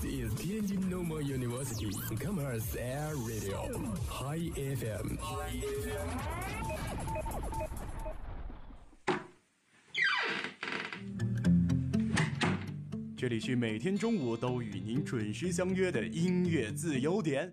This is Tianjin Normal University Commerce Air Radio High FM。这里是每天中午都与您准时相约的音乐自由点。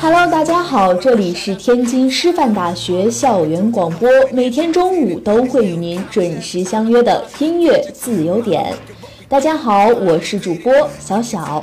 Hello，大家好，这里是天津师范大学校园广播，每天中午都会与您准时相约的音乐自由点。大家好，我是主播小小。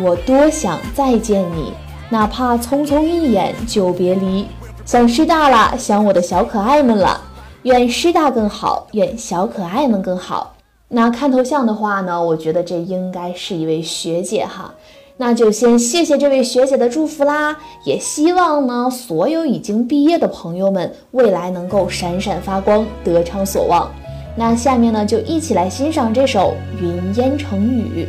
我多想再见你，哪怕匆匆一眼就别离。想师大了，想我的小可爱们了。愿师大更好，愿小可爱们更好。那看头像的话呢，我觉得这应该是一位学姐哈。那就先谢谢这位学姐的祝福啦，也希望呢所有已经毕业的朋友们未来能够闪闪发光，得偿所望。那下面呢，就一起来欣赏这首《云烟成雨》。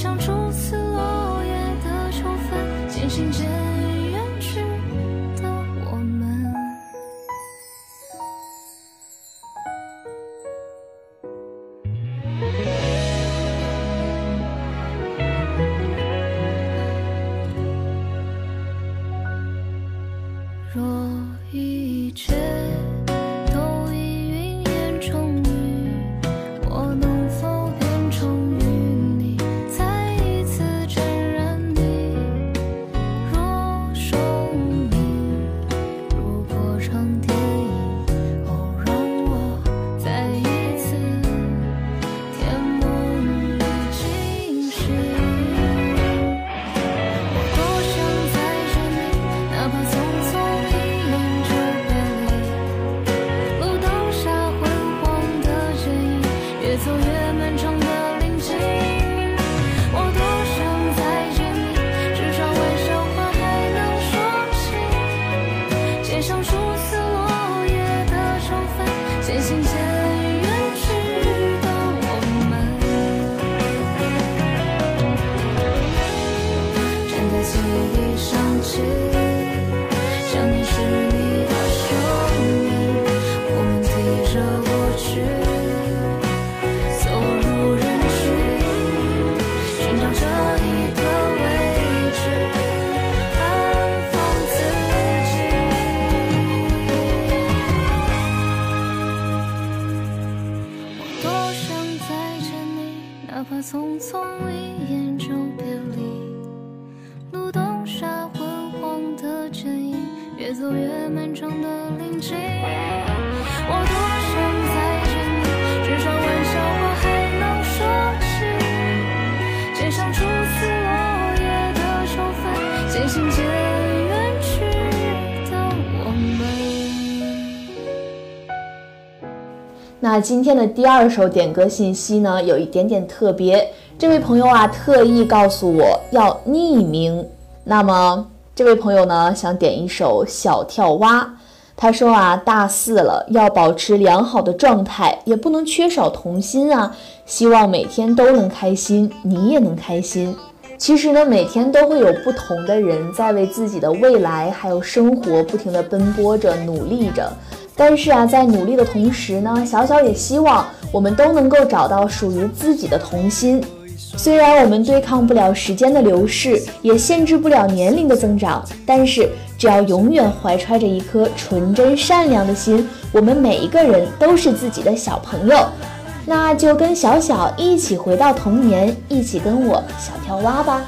像，初次落叶的秋分，渐行渐越漫长的林径。我多想再见你，至少玩笑话还能说起。街上初次落叶的秋分，渐行渐远去的我们。那今天的第二首点歌信息呢，有一点点特别。这位朋友啊，特意告诉我要匿名。那么，这位朋友呢，想点一首《小跳蛙》。他说啊，大四了，要保持良好的状态，也不能缺少童心啊。希望每天都能开心，你也能开心。其实呢，每天都会有不同的人在为自己的未来还有生活不停地奔波着、努力着。但是啊，在努力的同时呢，小小也希望我们都能够找到属于自己的童心。虽然我们对抗不了时间的流逝，也限制不了年龄的增长，但是只要永远怀揣着一颗纯真善良的心，我们每一个人都是自己的小朋友。那就跟小小一起回到童年，一起跟我小跳蛙吧。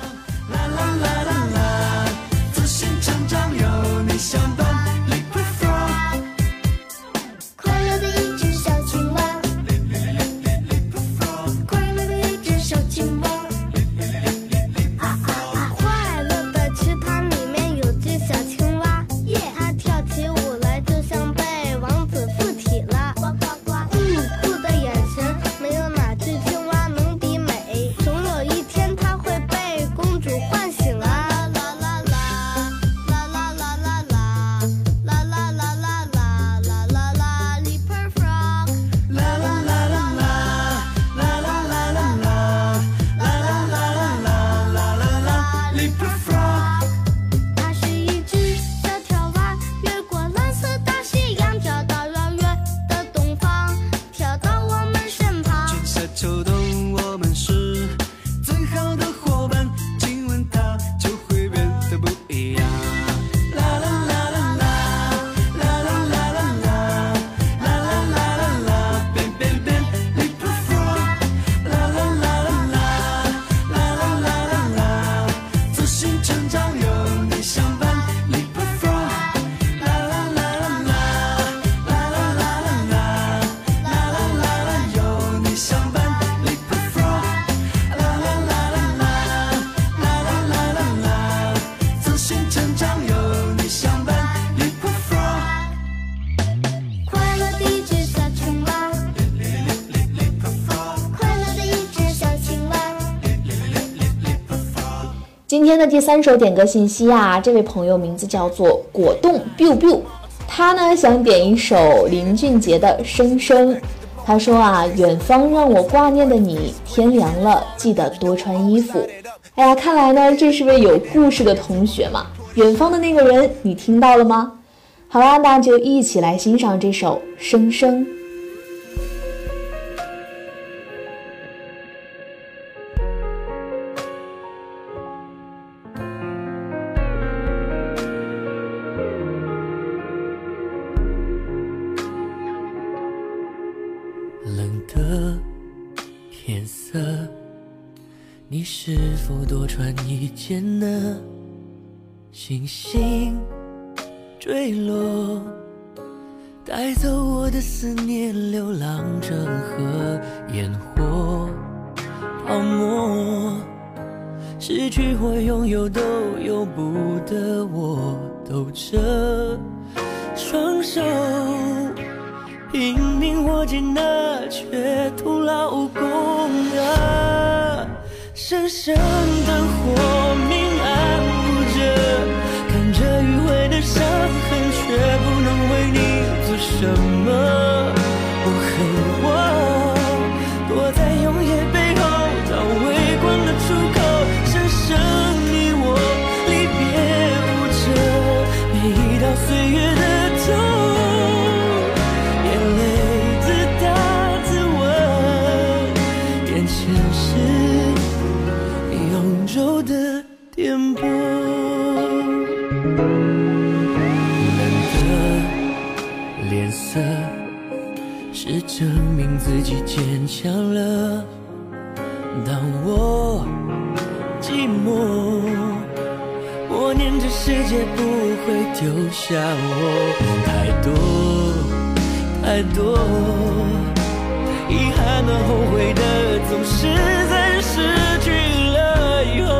今天的第三首点歌信息啊，这位朋友名字叫做果冻 biu biu，他呢想点一首林俊杰的《声声》。他说啊，远方让我挂念的你，天凉了记得多穿衣服。哎呀，看来呢这是位有故事的同学嘛。远方的那个人，你听到了吗？好啦，那就一起来欣赏这首《声声》。是否多穿一件呢？星星坠落，带走我的思念，流浪成河，烟火泡沫，失去或拥有都由不得我，抖着双手，拼命握紧那却徒劳无功！深深灯火明暗不着，看着迂回的伤痕，却不能为你做什么。颠簸，冷的脸色是证明自己坚强了。当我寂寞，我念这世界不会丢下我。太多太多，遗憾的、后悔的，总是在失去了以后。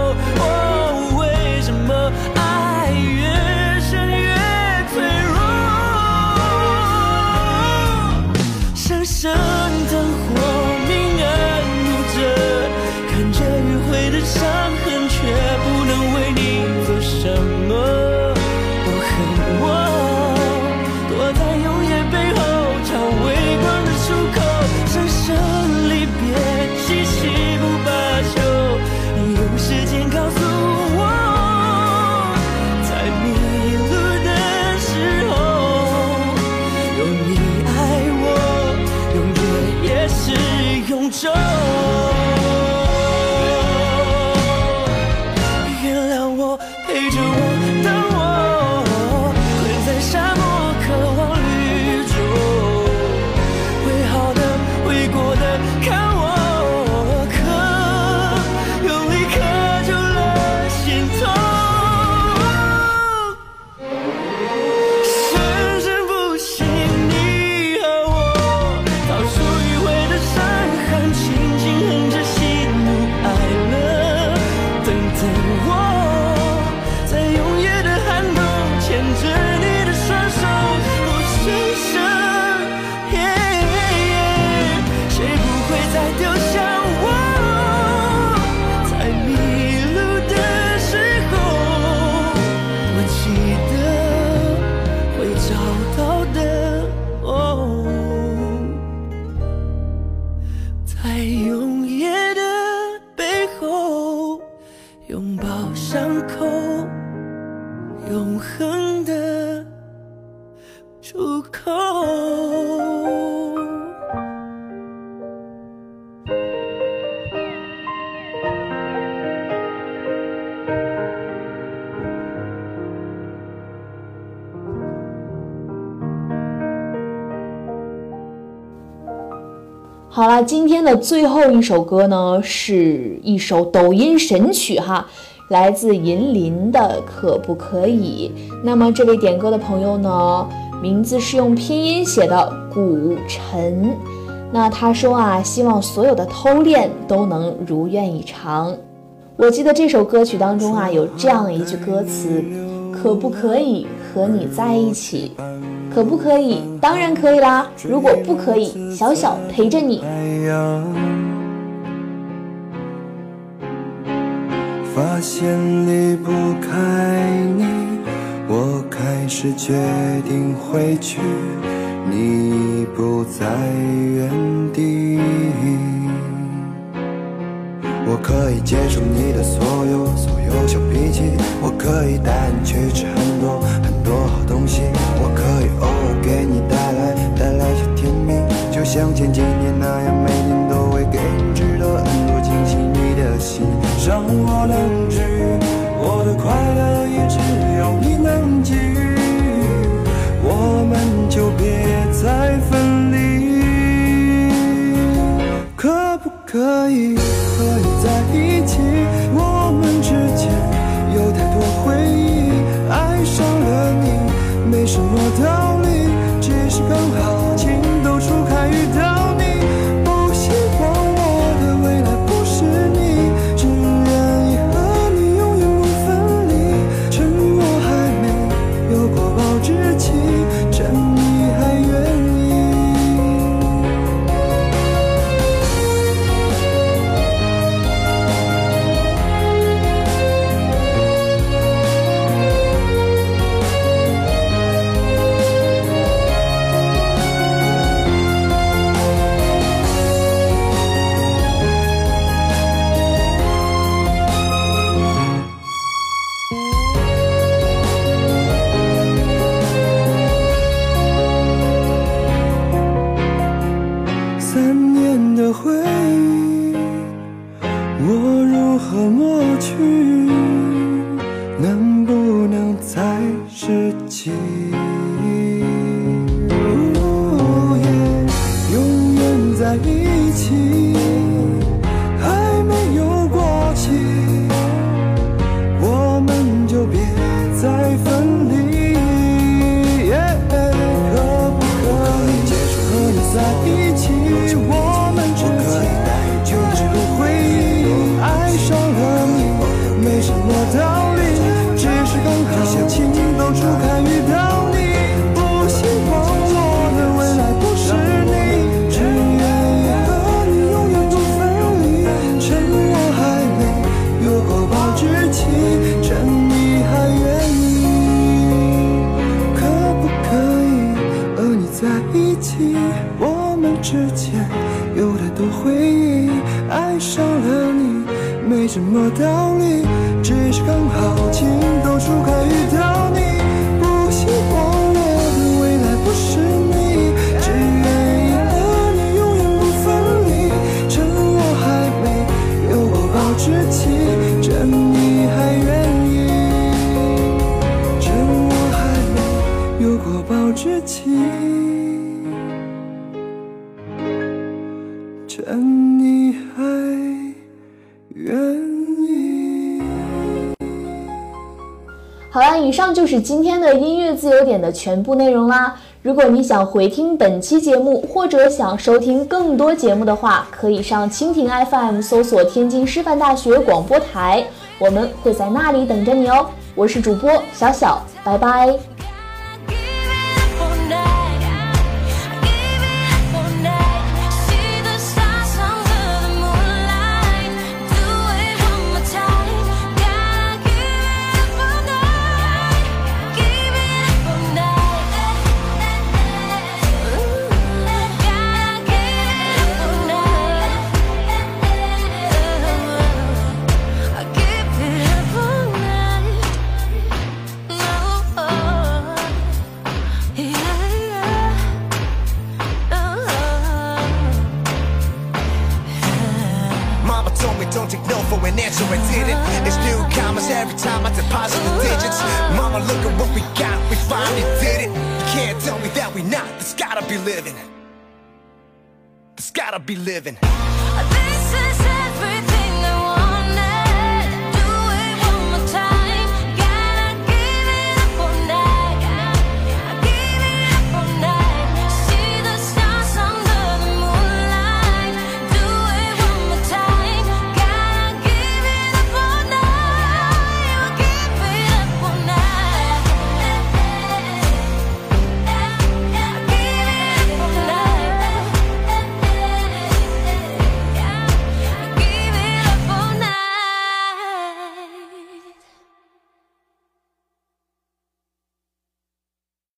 好了，今天的最后一首歌呢，是一首抖音神曲哈，来自银临的《可不可以》。那么这位点歌的朋友呢，名字是用拼音写的古晨。那他说啊，希望所有的偷恋都能如愿以偿。我记得这首歌曲当中啊，有这样一句歌词：可不可以和你在一起？可不可以？当然可以啦！如果不可以，小小陪着你。发现离不开你，我开始决定回去，你不在原地。我可以接受你的所有所有小脾气，我可以带你去吃很多很多好东西，前几年没什么道理只是刚好情窦初开遇到你不希望我的未来不是你只愿意和你永远不分离趁我还没有过保质期趁你还愿意趁我还没有过保质期。好了，以上就是今天的音乐自由点的全部内容啦。如果你想回听本期节目，或者想收听更多节目的话，可以上蜻蜓 FM 搜索天津师范大学广播台，我们会在那里等着你哦。我是主播小小，拜拜。